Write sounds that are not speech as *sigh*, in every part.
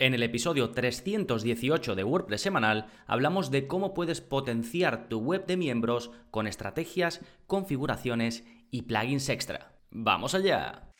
En el episodio 318 de WordPress semanal hablamos de cómo puedes potenciar tu web de miembros con estrategias, configuraciones y plugins extra. ¡Vamos allá!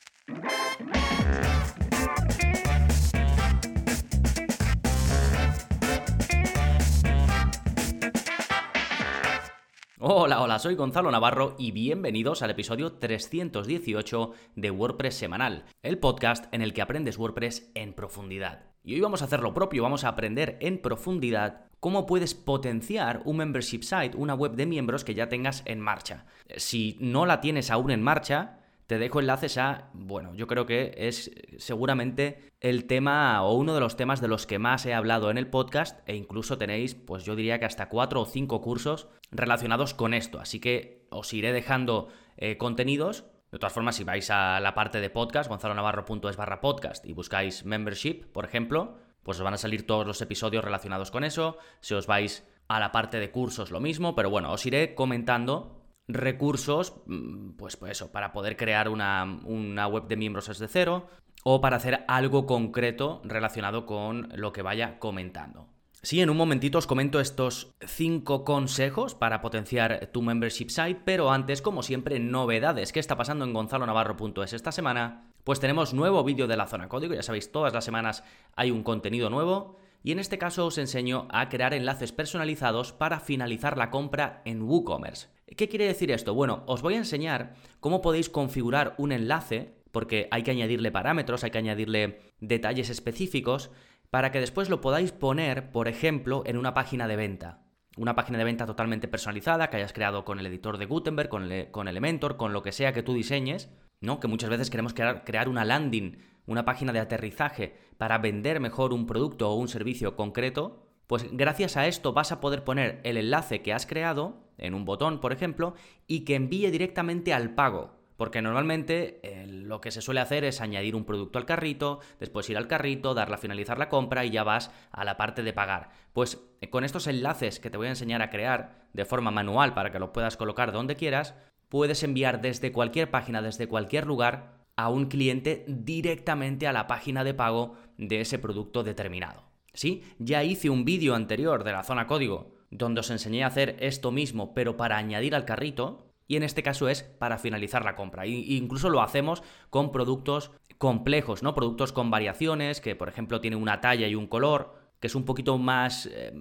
Hola, hola, soy Gonzalo Navarro y bienvenidos al episodio 318 de WordPress Semanal, el podcast en el que aprendes WordPress en profundidad. Y hoy vamos a hacer lo propio, vamos a aprender en profundidad cómo puedes potenciar un membership site, una web de miembros que ya tengas en marcha. Si no la tienes aún en marcha, te dejo enlaces a, bueno, yo creo que es seguramente el tema o uno de los temas de los que más he hablado en el podcast e incluso tenéis, pues yo diría que hasta cuatro o cinco cursos relacionados con esto. Así que os iré dejando eh, contenidos. De todas formas, si vais a la parte de podcast, gonzalonavarro.es barra podcast y buscáis membership, por ejemplo, pues os van a salir todos los episodios relacionados con eso. Si os vais a la parte de cursos, lo mismo, pero bueno, os iré comentando recursos, mm, pues, pues eso, para poder crear una, una web de miembros desde cero o para hacer algo concreto relacionado con lo que vaya comentando. Sí, en un momentito os comento estos 5 consejos para potenciar tu membership site, pero antes, como siempre, novedades. ¿Qué está pasando en gonzalonavarro.es esta semana? Pues tenemos nuevo vídeo de la zona código, ya sabéis, todas las semanas hay un contenido nuevo. Y en este caso os enseño a crear enlaces personalizados para finalizar la compra en WooCommerce. ¿Qué quiere decir esto? Bueno, os voy a enseñar cómo podéis configurar un enlace, porque hay que añadirle parámetros, hay que añadirle detalles específicos, para que después lo podáis poner, por ejemplo, en una página de venta. Una página de venta totalmente personalizada que hayas creado con el editor de Gutenberg, con, Elementor, con lo que sea que tú diseñes, ¿no? Que muchas veces queremos crear, crear una landing, una página de aterrizaje para vender mejor un producto o un servicio concreto. Pues gracias a esto vas a poder poner el enlace que has creado en un botón, por ejemplo, y que envíe directamente al pago. Porque normalmente eh, lo que se suele hacer es añadir un producto al carrito, después ir al carrito, darle a finalizar la compra y ya vas a la parte de pagar. Pues eh, con estos enlaces que te voy a enseñar a crear de forma manual para que los puedas colocar donde quieras, puedes enviar desde cualquier página, desde cualquier lugar, a un cliente directamente a la página de pago de ese producto determinado. ¿Sí? Ya hice un vídeo anterior de la zona código donde os enseñé a hacer esto mismo, pero para añadir al carrito, y en este caso es para finalizar la compra. E incluso lo hacemos con productos complejos, ¿no? Productos con variaciones, que por ejemplo tienen una talla y un color, que es un poquito más, eh,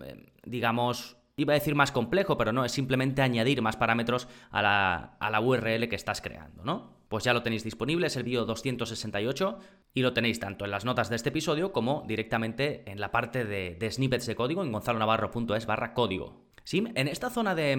digamos, iba a decir más complejo, pero no, es simplemente añadir más parámetros a la, a la URL que estás creando, ¿no? Pues ya lo tenéis disponible, es el vídeo 268 y lo tenéis tanto en las notas de este episodio como directamente en la parte de, de snippets de código en gonzalonavarro.es barra código. ¿Sí? En esta zona de,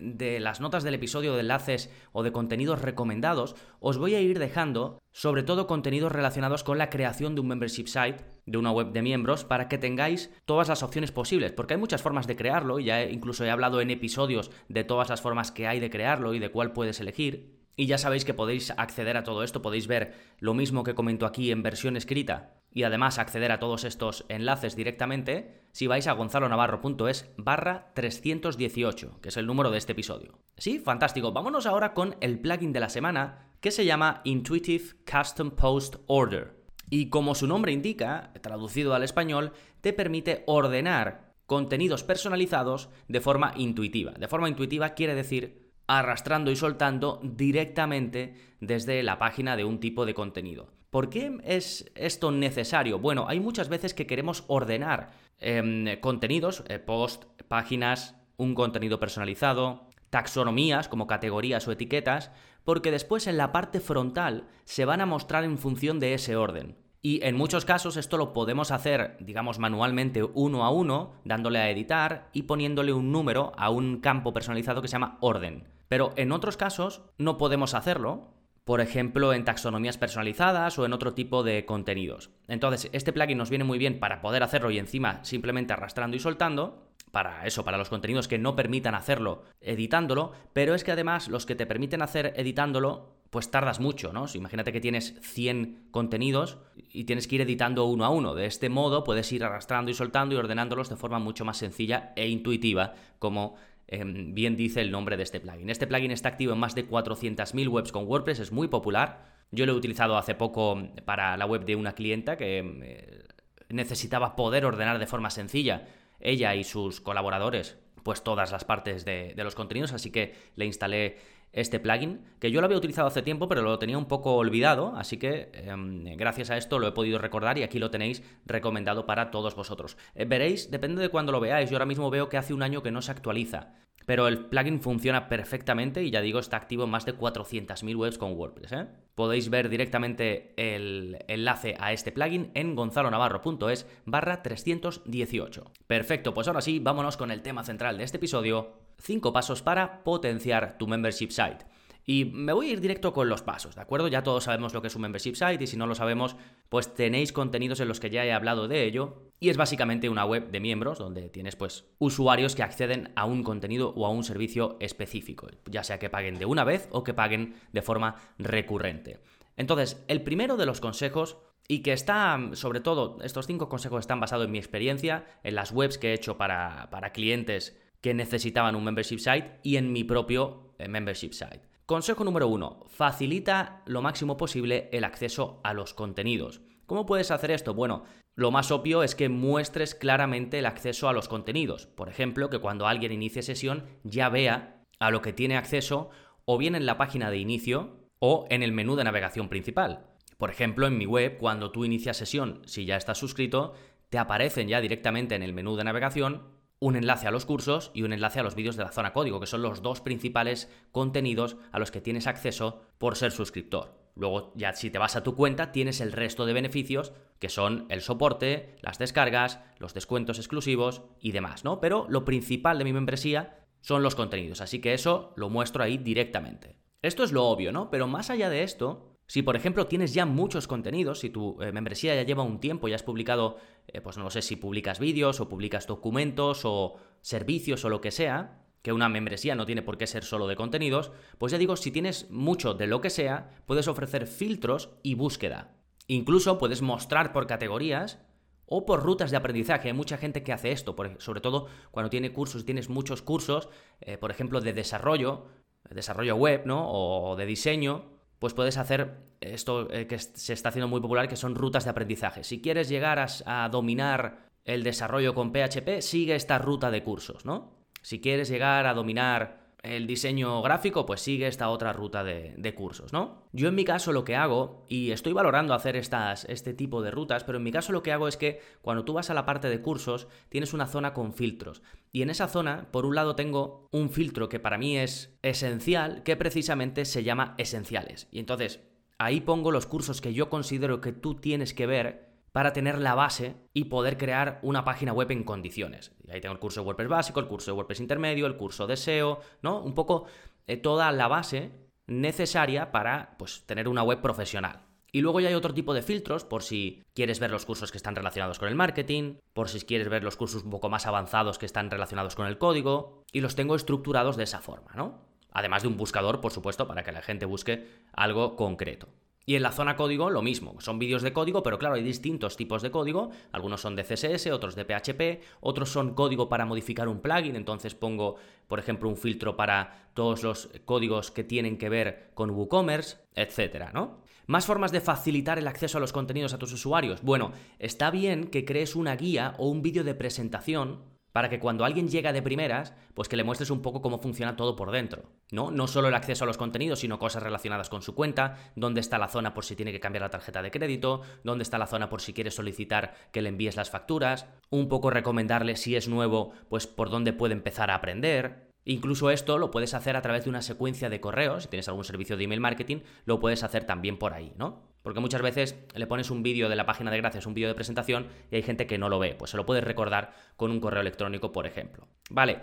de las notas del episodio de enlaces o de contenidos recomendados, os voy a ir dejando sobre todo contenidos relacionados con la creación de un membership site, de una web de miembros, para que tengáis todas las opciones posibles, porque hay muchas formas de crearlo, ya incluso he hablado en episodios de todas las formas que hay de crearlo y de cuál puedes elegir. Y ya sabéis que podéis acceder a todo esto, podéis ver lo mismo que comento aquí en versión escrita y además acceder a todos estos enlaces directamente si vais a gonzalonavarro.es barra 318, que es el número de este episodio. Sí, fantástico. Vámonos ahora con el plugin de la semana que se llama Intuitive Custom Post Order. Y como su nombre indica, traducido al español, te permite ordenar contenidos personalizados de forma intuitiva. De forma intuitiva quiere decir arrastrando y soltando directamente desde la página de un tipo de contenido. ¿Por qué es esto necesario? Bueno, hay muchas veces que queremos ordenar em, contenidos, eh, post, páginas, un contenido personalizado, taxonomías como categorías o etiquetas, porque después en la parte frontal se van a mostrar en función de ese orden. Y en muchos casos esto lo podemos hacer, digamos, manualmente uno a uno, dándole a editar y poniéndole un número a un campo personalizado que se llama orden. Pero en otros casos no podemos hacerlo, por ejemplo, en taxonomías personalizadas o en otro tipo de contenidos. Entonces, este plugin nos viene muy bien para poder hacerlo y encima simplemente arrastrando y soltando, para eso, para los contenidos que no permitan hacerlo editándolo, pero es que además los que te permiten hacer editándolo, pues tardas mucho, ¿no? imagínate que tienes 100 contenidos y tienes que ir editando uno a uno. De este modo puedes ir arrastrando y soltando y ordenándolos de forma mucho más sencilla e intuitiva, como Em, bien dice el nombre de este plugin. Este plugin está activo en más de 400.000 webs con WordPress, es muy popular. Yo lo he utilizado hace poco para la web de una clienta que em, eh, necesitaba poder ordenar de forma sencilla ella y sus colaboradores pues todas las partes de, de los contenidos, así que le instalé este plugin, que yo lo había utilizado hace tiempo, pero lo tenía un poco olvidado, así que em, gracias a esto lo he podido recordar y aquí lo tenéis recomendado para todos vosotros. Eh, veréis, depende de cuándo lo veáis, yo ahora mismo veo que hace un año que no se actualiza, pero el plugin funciona perfectamente y ya digo, está activo en más de 400.000 webs con WordPress. ¿eh? Podéis ver directamente el enlace a este plugin en gonzalonavarro.es barra 318. Perfecto, pues ahora sí, vámonos con el tema central de este episodio, 5 pasos para potenciar tu membership site. Y me voy a ir directo con los pasos, ¿de acuerdo? Ya todos sabemos lo que es un membership site y si no lo sabemos, pues tenéis contenidos en los que ya he hablado de ello. Y es básicamente una web de miembros donde tienes pues usuarios que acceden a un contenido o a un servicio específico, ya sea que paguen de una vez o que paguen de forma recurrente. Entonces, el primero de los consejos y que está, sobre todo, estos cinco consejos están basados en mi experiencia, en las webs que he hecho para, para clientes que necesitaban un membership site y en mi propio eh, membership site. Consejo número uno, facilita lo máximo posible el acceso a los contenidos. ¿Cómo puedes hacer esto? Bueno, lo más obvio es que muestres claramente el acceso a los contenidos. Por ejemplo, que cuando alguien inicie sesión ya vea a lo que tiene acceso o bien en la página de inicio o en el menú de navegación principal. Por ejemplo, en mi web, cuando tú inicias sesión, si ya estás suscrito, te aparecen ya directamente en el menú de navegación un enlace a los cursos y un enlace a los vídeos de la zona código, que son los dos principales contenidos a los que tienes acceso por ser suscriptor. Luego, ya si te vas a tu cuenta, tienes el resto de beneficios, que son el soporte, las descargas, los descuentos exclusivos y demás, ¿no? Pero lo principal de mi membresía son los contenidos, así que eso lo muestro ahí directamente. Esto es lo obvio, ¿no? Pero más allá de esto, si, por ejemplo, tienes ya muchos contenidos, si tu eh, membresía ya lleva un tiempo, ya has publicado, eh, pues no sé si publicas vídeos o publicas documentos o servicios o lo que sea, que una membresía no tiene por qué ser solo de contenidos, pues ya digo, si tienes mucho de lo que sea, puedes ofrecer filtros y búsqueda. Incluso puedes mostrar por categorías o por rutas de aprendizaje. Hay mucha gente que hace esto, sobre todo cuando tiene cursos, tienes muchos cursos, eh, por ejemplo, de desarrollo, desarrollo web, ¿no? O de diseño, pues puedes hacer esto eh, que se está haciendo muy popular, que son rutas de aprendizaje. Si quieres llegar a, dominar el desarrollo con PHP, sigue esta ruta de cursos, ¿no? Si quieres llegar a dominar el diseño gráfico, pues sigue esta otra ruta de, cursos, ¿no? Yo en mi caso lo que hago, y estoy valorando hacer estas, este tipo de rutas, pero en mi caso lo que hago es que cuando tú vas a la parte de cursos, tienes una zona con filtros. Y en esa zona, por un lado, tengo un filtro que para mí es esencial, que precisamente se llama esenciales. Y entonces, ahí pongo los cursos que yo considero que tú tienes que ver para tener la base y poder crear una página web en condiciones. Y ahí tengo el curso de WordPress básico, el curso de WordPress intermedio, el curso de SEO, ¿no? Un poco eh, toda la base necesaria para pues, tener una web profesional. Y luego ya hay otro tipo de filtros por si quieres ver los cursos que están relacionados con el marketing, por si quieres ver los cursos un poco más avanzados que están relacionados con el código, y los tengo estructurados de esa forma, ¿no? Además de un buscador, por supuesto, para que la gente busque algo concreto. Y en la zona código lo mismo, son vídeos de código, pero claro, hay distintos tipos de código, algunos son de CSS, otros de PHP, otros son código para modificar un plugin, entonces pongo, por ejemplo, un filtro para todos los códigos que tienen que ver con WooCommerce, etcétera, ¿no? Más formas de facilitar el acceso a los contenidos a tus usuarios. Bueno, está bien que crees una guía o un vídeo de presentación para que cuando alguien llega de primeras, pues que le muestres un poco cómo funciona todo por dentro, ¿no? No solo el acceso a los contenidos, sino cosas relacionadas con su cuenta, dónde está la zona por si tiene que cambiar la tarjeta de crédito, dónde está la zona por si quiere solicitar que le envíes las facturas, un poco recomendarle si es nuevo, pues por dónde puede empezar a aprender, Incluso esto lo puedes hacer a través de una secuencia de correos, si tienes algún servicio de email marketing, lo puedes hacer también por ahí, ¿no? Porque muchas veces le pones un vídeo de la página de gracias, un vídeo de presentación, y hay gente que no lo ve. Pues se lo puedes recordar con un correo electrónico, por ejemplo. Vale.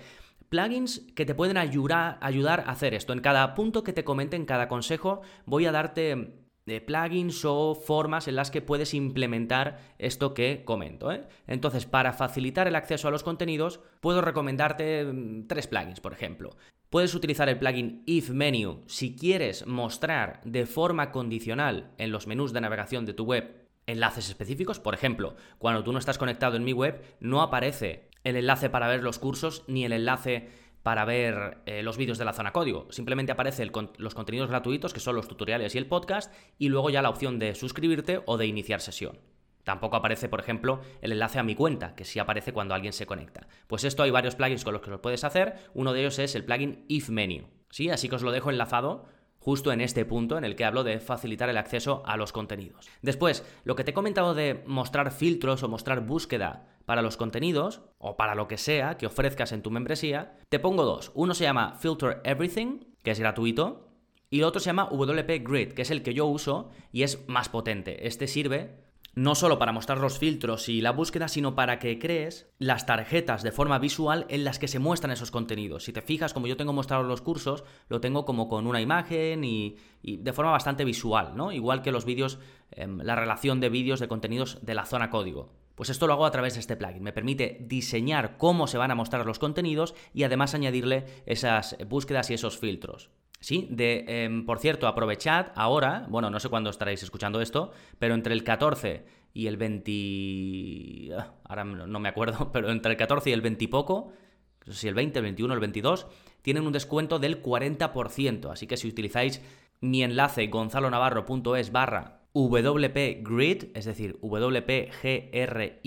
Plugins que te pueden ayudar, a hacer esto. En cada punto que te comente, en cada consejo, voy a darte de plugins o formas en las que puedes implementar esto que comento. ¿eh? Entonces, para facilitar el acceso a los contenidos, puedo recomendarte mm, tres plugins, por ejemplo. Puedes utilizar el plugin If Menu si quieres mostrar de forma condicional en los menús de navegación de tu web enlaces específicos. Por ejemplo, cuando tú no estás conectado en mi web, no aparece el enlace para ver los cursos ni el enlace para ver eh, los vídeos de la zona código. Simplemente aparece los contenidos gratuitos, que son los tutoriales y el podcast, y luego ya la opción de suscribirte o de iniciar sesión. Tampoco aparece, por ejemplo, el enlace a mi cuenta, que sí aparece cuando alguien se conecta. Pues esto hay varios plugins con los que lo puedes hacer. Uno de ellos es el plugin If Menu. ¿sí? Así que os lo dejo enlazado justo en este punto en el que hablo de facilitar el acceso a los contenidos. Después, lo que te he comentado de mostrar filtros o mostrar búsqueda para los contenidos o para lo que sea que ofrezcas en tu membresía, te pongo dos. Uno se llama Filter Everything, que es gratuito, y el otro se llama WP Grid, que es el que yo uso y es más potente. Este sirve no solo para mostrar los filtros y la búsqueda, sino para que crees las tarjetas de forma visual en las que se muestran esos contenidos. Si te fijas, como yo tengo mostrado los cursos, lo tengo como con una imagen y, de forma bastante visual, ¿no? Igual que los vídeos, em, la relación de vídeos de contenidos de la zona código. Pues esto lo hago a través de este plugin. Me permite diseñar cómo se van a mostrar los contenidos y además añadirle esas búsquedas y esos filtros. Sí, de, em, por cierto, aprovechad ahora, bueno, no sé cuándo estaréis escuchando esto, pero entre el 14 y el 20... Ah, ahora no me acuerdo, *laughs* pero entre el 14 y el 20 y poco, no sé si el 20, el 21, el 22, tienen un descuento del 40%. Así que si utilizáis mi enlace gonzalonavarro.es barra WPGrid, es decir, WPGRID,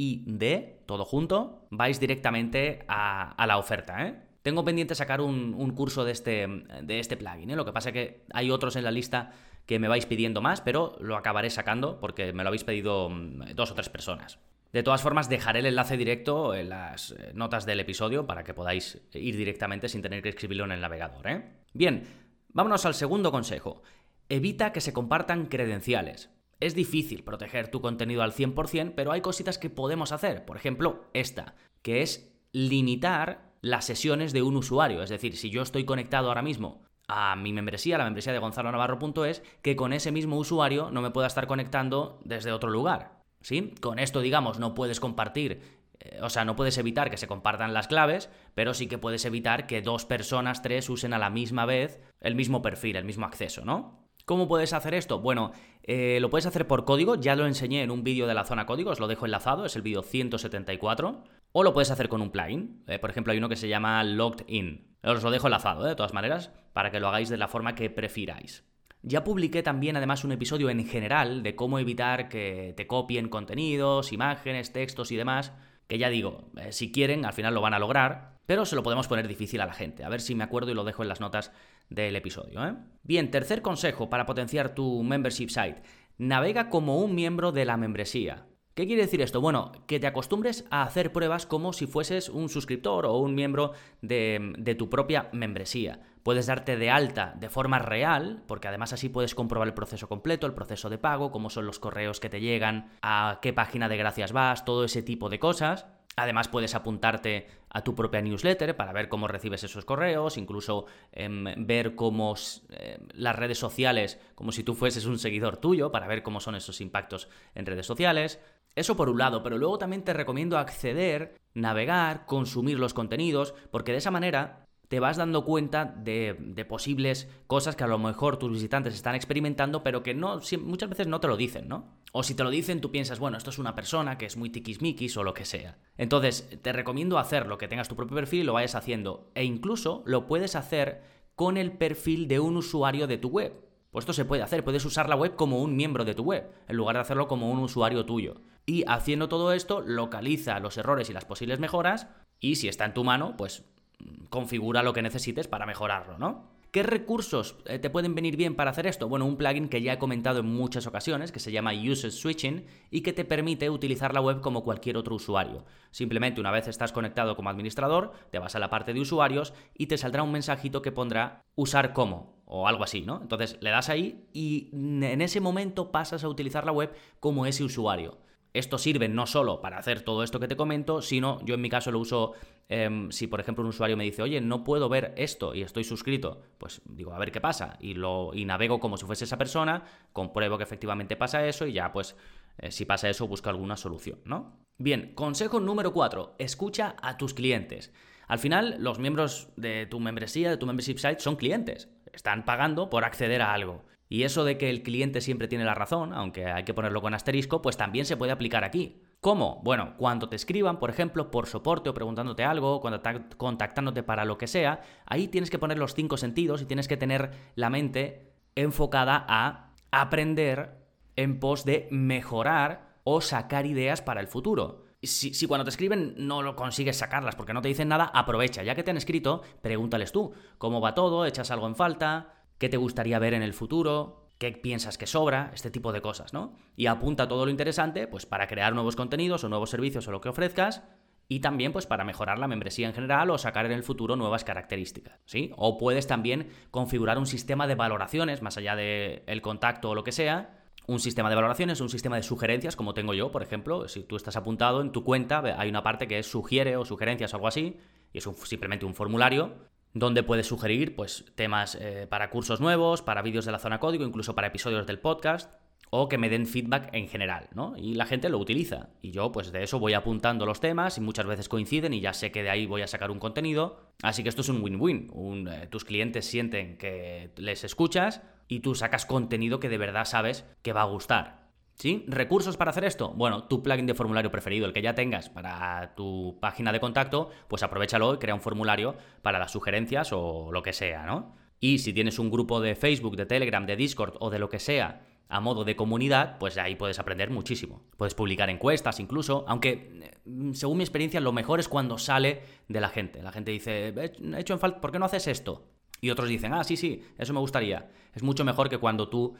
todo junto, vais directamente a, a la oferta, ¿eh? Tengo pendiente sacar un, curso de este, de este plugin. ¿eh? Lo que pasa es que hay otros en la lista que me vais pidiendo más, pero lo acabaré sacando porque me lo habéis pedido mm, dos o tres personas. De todas formas, dejaré el enlace directo en las eh, notas del episodio para que podáis ir directamente sin tener que escribirlo en el navegador. ¿eh? Bien, vámonos al segundo consejo. Evita que se compartan credenciales. Es difícil proteger tu contenido al 100%, pero hay cositas que podemos hacer. Por ejemplo, esta, que es limitar las sesiones de un usuario. Es decir, si yo estoy conectado ahora mismo a mi membresía, la membresía de Gonzalo Navarro.es, que con ese mismo usuario no me pueda estar conectando desde otro lugar. ¿Sí? Con esto, digamos, no puedes compartir, eh, o sea, no puedes evitar que se compartan las claves, pero sí que puedes evitar que dos personas, tres, usen a la misma vez el mismo perfil, el mismo acceso, ¿no? ¿Cómo puedes hacer esto? Bueno, eh, lo puedes hacer por código, ya lo enseñé en un vídeo de la zona código, os lo dejo enlazado, es el vídeo 174. O lo puedes hacer con un plugin. Eh, por ejemplo, hay uno que se llama Logged In. Os lo dejo enlazado, eh, de todas maneras, para que lo hagáis de la forma que prefiráis. Ya publiqué también además un episodio en general de cómo evitar que te copien contenidos, imágenes, textos y demás, que ya digo, si quieren, al final lo van a lograr, pero se lo podemos poner difícil a la gente. A ver si me acuerdo y lo dejo en las notas del episodio. Bien, tercer consejo para potenciar tu membership site. Navega como un miembro de la membresía. ¿Qué quiere decir esto? Bueno, que te acostumbres a hacer pruebas como si fueses un suscriptor o un miembro de, tu propia membresía. Puedes darte de alta de forma real, porque además así puedes comprobar el proceso completo, el proceso de pago, cómo son los correos que te llegan, a qué página de gracias vas, todo ese tipo de cosas. Además puedes apuntarte a tu propia newsletter para ver cómo recibes esos correos, incluso em, ver cómo eh, las redes sociales, como si tú fueses un seguidor tuyo, para ver cómo son esos impactos en redes sociales. Eso por un lado, pero luego también te recomiendo acceder, navegar, consumir los contenidos, porque de esa manera te vas dando cuenta de, posibles cosas que a lo mejor tus visitantes están experimentando, pero que no, muchas veces no te lo dicen, ¿no? O si te lo dicen, tú piensas, bueno, esto es una persona que es muy tiquismiquis o lo que sea. Entonces, te recomiendo hacerlo, que tengas tu propio perfil y lo vayas haciendo. E incluso lo puedes hacer con el perfil de un usuario de tu web. Pues esto se puede hacer, puedes usar la web como un miembro de tu web, en lugar de hacerlo como un usuario tuyo. Y haciendo todo esto, localiza los errores y las posibles mejoras y si está en tu mano, pues configura lo que necesites para mejorarlo, ¿no? ¿Qué recursos eh, te pueden venir bien para hacer esto? Bueno, un plugin que ya he comentado en muchas ocasiones, que se llama User Switching y que te permite utilizar la web como cualquier otro usuario. Simplemente una vez estás conectado como administrador, te vas a la parte de usuarios y te saldrá un mensajito que pondrá usar como o algo así, ¿no? Entonces le das ahí y en ese momento pasas a utilizar la web como ese usuario. Esto sirve no solo para hacer todo esto que te comento, sino yo en mi caso lo uso em, si por ejemplo un usuario me dice, oye, no puedo ver esto y estoy suscrito, pues digo, a ver qué pasa y, lo, navego como si fuese esa persona, compruebo que efectivamente pasa eso y ya pues eh, si pasa eso busco alguna solución, ¿no? Bien, consejo número 4, escucha a tus clientes. Al final, los miembros de tu membresía, de tu membership site, son clientes. Están pagando por acceder a algo. Y eso de que el cliente siempre tiene la razón, aunque hay que ponerlo con asterisco, pues también se puede aplicar aquí. ¿Cómo? Bueno, cuando te escriban, por ejemplo, por soporte o preguntándote algo, contactándote para lo que sea, ahí tienes que poner los cinco sentidos y tienes que tener la mente enfocada a aprender en pos de mejorar o sacar ideas para el futuro. Si, si, cuando te escriben no lo consigues sacarlas porque no te dicen nada, aprovecha. Ya que te han escrito, pregúntales tú cómo va todo, echas algo en falta, qué te gustaría ver en el futuro, qué piensas que sobra, este tipo de cosas, ¿no? Y apunta todo lo interesante, pues para crear nuevos contenidos o nuevos servicios o lo que ofrezcas, y también pues para mejorar la membresía en general o sacar en el futuro nuevas características, ¿sí? O puedes también configurar un sistema de valoraciones, más allá del el contacto o lo que sea, un sistema de valoraciones, un sistema de sugerencias, como tengo yo, por ejemplo, si tú estás apuntado en tu cuenta, hay una parte que es sugiere o sugerencias o algo así, y es simplemente un formulario donde puedes sugerir pues, temas eh, para cursos nuevos, para vídeos de la zona código, incluso para episodios del podcast, o que me den feedback en general, ¿no? Y la gente lo utiliza. Y yo, pues de eso voy apuntando los temas y muchas veces coinciden y ya sé que de ahí voy a sacar un contenido. Así que esto es un win-win. Eh, tus clientes sienten que les escuchas y tú sacas contenido que de verdad sabes que va a gustar. ¿Sí? ¿Recursos para hacer esto? Bueno, tu plugin de formulario preferido, el que ya tengas para tu página de contacto, pues aprovechalo y crea un formulario para las sugerencias o lo que sea, ¿no? Y si tienes un grupo de Facebook, de Telegram, de Discord o de lo que sea a modo de comunidad, pues ahí puedes aprender muchísimo. Puedes publicar encuestas incluso, aunque eh, según mi experiencia lo mejor es cuando sale de la gente. La gente dice, he hecho en falta, ¿por qué no haces esto? Y otros dicen, ah, sí, sí, eso me gustaría. Es mucho mejor que cuando tú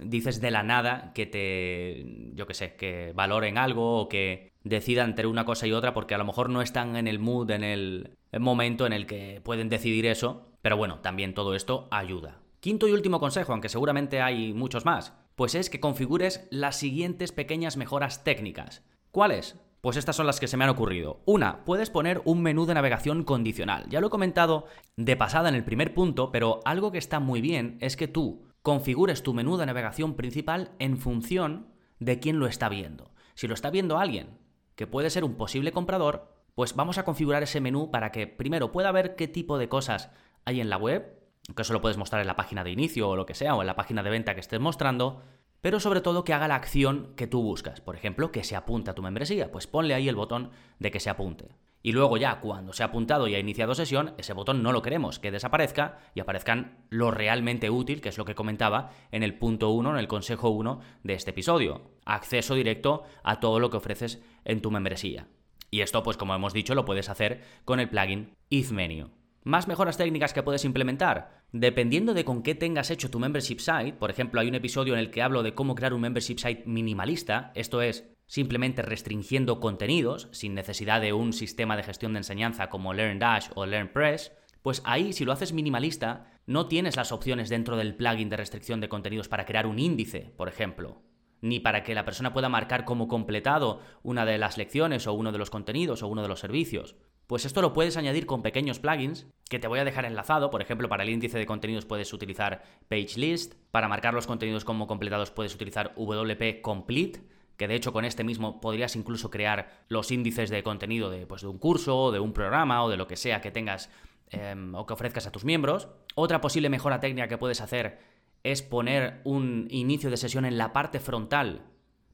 dices de la nada que te, yo qué sé, que valoren algo o que decidan entre una cosa y otra porque a lo mejor no están en el mood, en el momento en el que pueden decidir eso. Pero bueno, también todo esto ayuda. Quinto y último consejo, aunque seguramente hay muchos más, pues es que configures las siguientes pequeñas mejoras técnicas. ¿Cuáles? Pues estas son las que se me han ocurrido. Una, puedes poner un menú de navegación condicional. Ya lo he comentado de pasada en el primer punto, pero algo que está muy bien es que tú configures tu menú de navegación principal en función de quién lo está viendo. Si lo está viendo alguien que puede ser un posible comprador, pues vamos a configurar ese menú para que primero pueda ver qué tipo de cosas hay en la web, que eso lo puedes mostrar en la página de inicio o lo que sea, o en la página de venta que estés mostrando, pero sobre todo que haga la acción que tú buscas. Por ejemplo, que se apunte a tu membresía, pues ponle ahí el botón de que se apunte. Y luego ya, cuando se ha apuntado y ha iniciado sesión, ese botón no lo queremos, que desaparezca y aparezcan lo realmente útil, que es lo que comentaba en el punto 1, en el consejo 1 de este episodio. Acceso directo a todo lo que ofreces en tu membresía. Y esto, pues como hemos dicho, lo puedes hacer con el plugin Menu. Más mejoras técnicas que puedes implementar. Dependiendo de con qué tengas hecho tu membership site, por ejemplo, hay un episodio en el que hablo de cómo crear un membership site minimalista, esto es, simplemente restringiendo contenidos, sin necesidad de un sistema de gestión de enseñanza como LearnDash o LearnPress, pues ahí si lo haces minimalista, no tienes las opciones dentro del plugin de restricción de contenidos para crear un índice, por ejemplo, ni para que la persona pueda marcar como completado una de las lecciones o uno de los contenidos o uno de los servicios. Pues esto lo puedes añadir con pequeños plugins que te voy a dejar enlazado. Por ejemplo, para el índice de contenidos puedes utilizar PageList. Para marcar los contenidos como completados puedes utilizar WP Complete. Que de hecho con este mismo podrías incluso crear los índices de contenido de, pues, de un curso, de un programa o de lo que sea que tengas em, o que ofrezcas a tus miembros. Otra posible mejora técnica que puedes hacer es poner un inicio de sesión en la parte frontal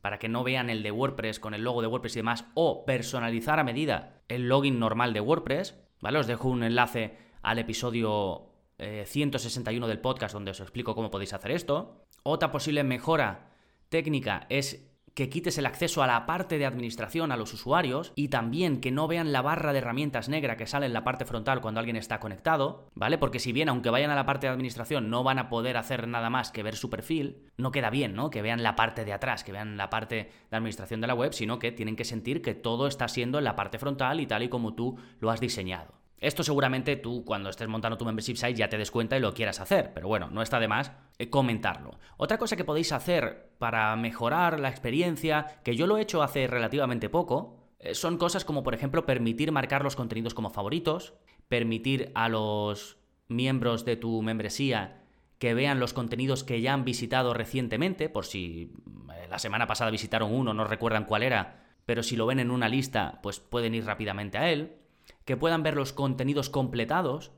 para que no vean el de WordPress con el logo de WordPress y demás, o personalizar a medida el login normal de WordPress, ¿vale? Os dejo un enlace al episodio 161 eh, del podcast donde os explico cómo podéis hacer esto. Otra posible mejora técnica es que quites el acceso a la parte de administración a los usuarios y también que no vean la barra de herramientas negra que sale en la parte frontal cuando alguien está conectado, ¿vale? Porque si bien aunque vayan a la parte de administración no van a poder hacer nada más que ver su perfil, no queda bien, ¿no? Que vean la parte de atrás, que vean la parte de administración de la web, sino que tienen que sentir que todo está siendo en la parte frontal y tal y como tú lo has diseñado. Esto seguramente tú cuando estés montando tu membership site ya te des cuenta y lo quieras hacer, pero bueno, no está de más eh, comentarlo. Otra cosa que podéis hacer para mejorar la experiencia, que yo lo he hecho hace relativamente poco, eh, son cosas como por ejemplo permitir marcar los contenidos como favoritos, permitir a los miembros de tu membresía que vean los contenidos que ya han visitado recientemente, por si eh, la semana pasada visitaron uno, no recuerdan cuál era, pero si lo ven en una lista, pues pueden ir rápidamente a él que puedan ver los contenidos completados,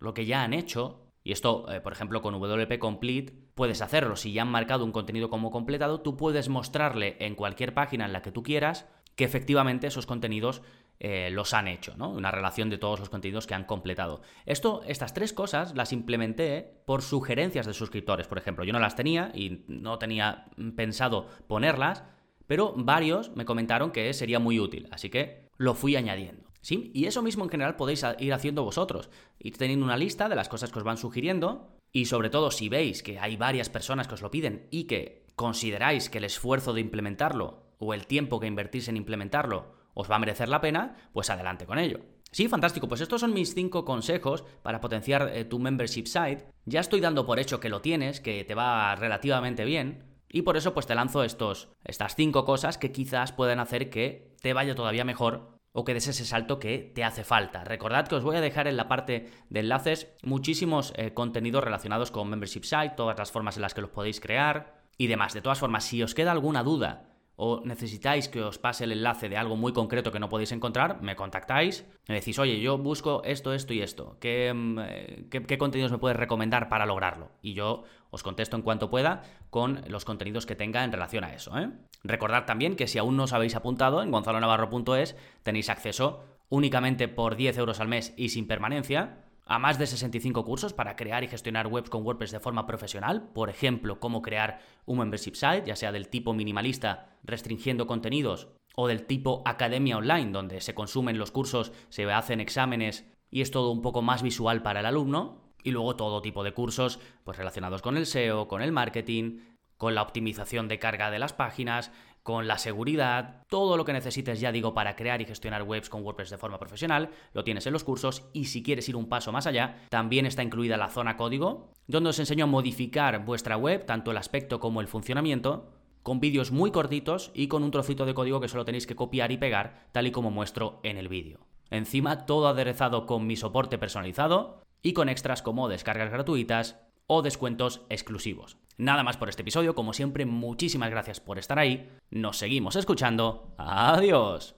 lo que ya han hecho, y esto, eh, por ejemplo, con WP Complete puedes hacerlo. Si ya han marcado un contenido como completado, tú puedes mostrarle en cualquier página en la que tú quieras que efectivamente esos contenidos eh, los han hecho, ¿no? Una relación de todos los contenidos que han completado. Esto, estas tres cosas las implementé por sugerencias de suscriptores, por ejemplo. Yo no las tenía y no tenía pensado ponerlas, pero varios me comentaron que sería muy útil, así que lo fui añadiendo. ¿Sí? Y eso mismo en general podéis ir haciendo vosotros, ir teniendo una lista de las cosas que os van sugiriendo y sobre todo si veis que hay varias personas que os lo piden y que consideráis que el esfuerzo de implementarlo o el tiempo que invertís en implementarlo os va a merecer la pena, pues adelante con ello. Sí, fantástico. Pues estos son mis cinco consejos para potenciar eh, tu membership site. Ya estoy dando por hecho que lo tienes, que te va relativamente bien. Y por eso pues te lanzo estos, estas cinco cosas que quizás pueden hacer que te vaya todavía mejor o que des ese salto que te hace falta. Recordad que os voy a dejar en la parte de enlaces muchísimos eh, contenidos relacionados con Membership Site, todas las formas en las que los podéis crear y demás. De todas formas, si os queda alguna duda o necesitáis que os pase el enlace de algo muy concreto que no podéis encontrar, me contactáis, me decís, oye, yo busco esto, esto y esto, ¿qué, mm, eh, qué, contenidos me puedes recomendar para lograrlo? Y yo os contesto en cuanto pueda con los contenidos que tenga en relación a eso. ¿eh? Recordad también que si aún no os habéis apuntado, en gonzalonavarro.es tenéis acceso únicamente por 10 euros al mes y sin permanencia a más de 65 cursos para crear y gestionar webs con WordPress de forma profesional, por ejemplo, cómo crear un membership site, ya sea del tipo minimalista, restringiendo contenidos, o del tipo academia online, donde se consumen los cursos, se hacen exámenes y es todo un poco más visual para el alumno, y luego todo tipo de cursos pues relacionados con el SEO, con el marketing, con la optimización de carga de las páginas, con la seguridad, todo lo que necesites, ya digo, para crear y gestionar webs con WordPress de forma profesional, lo tienes en los cursos y si quieres ir un paso más allá, también está incluida la zona código, donde os enseño a modificar vuestra web, tanto el aspecto como el funcionamiento, con vídeos muy cortitos y con un trocito de código que solo tenéis que copiar y pegar, tal y como muestro en el vídeo. Encima, todo aderezado con mi soporte personalizado y con extras como descargas gratuitas, o descuentos exclusivos. Nada más por este episodio, como siempre muchísimas gracias por estar ahí, nos seguimos escuchando, adiós.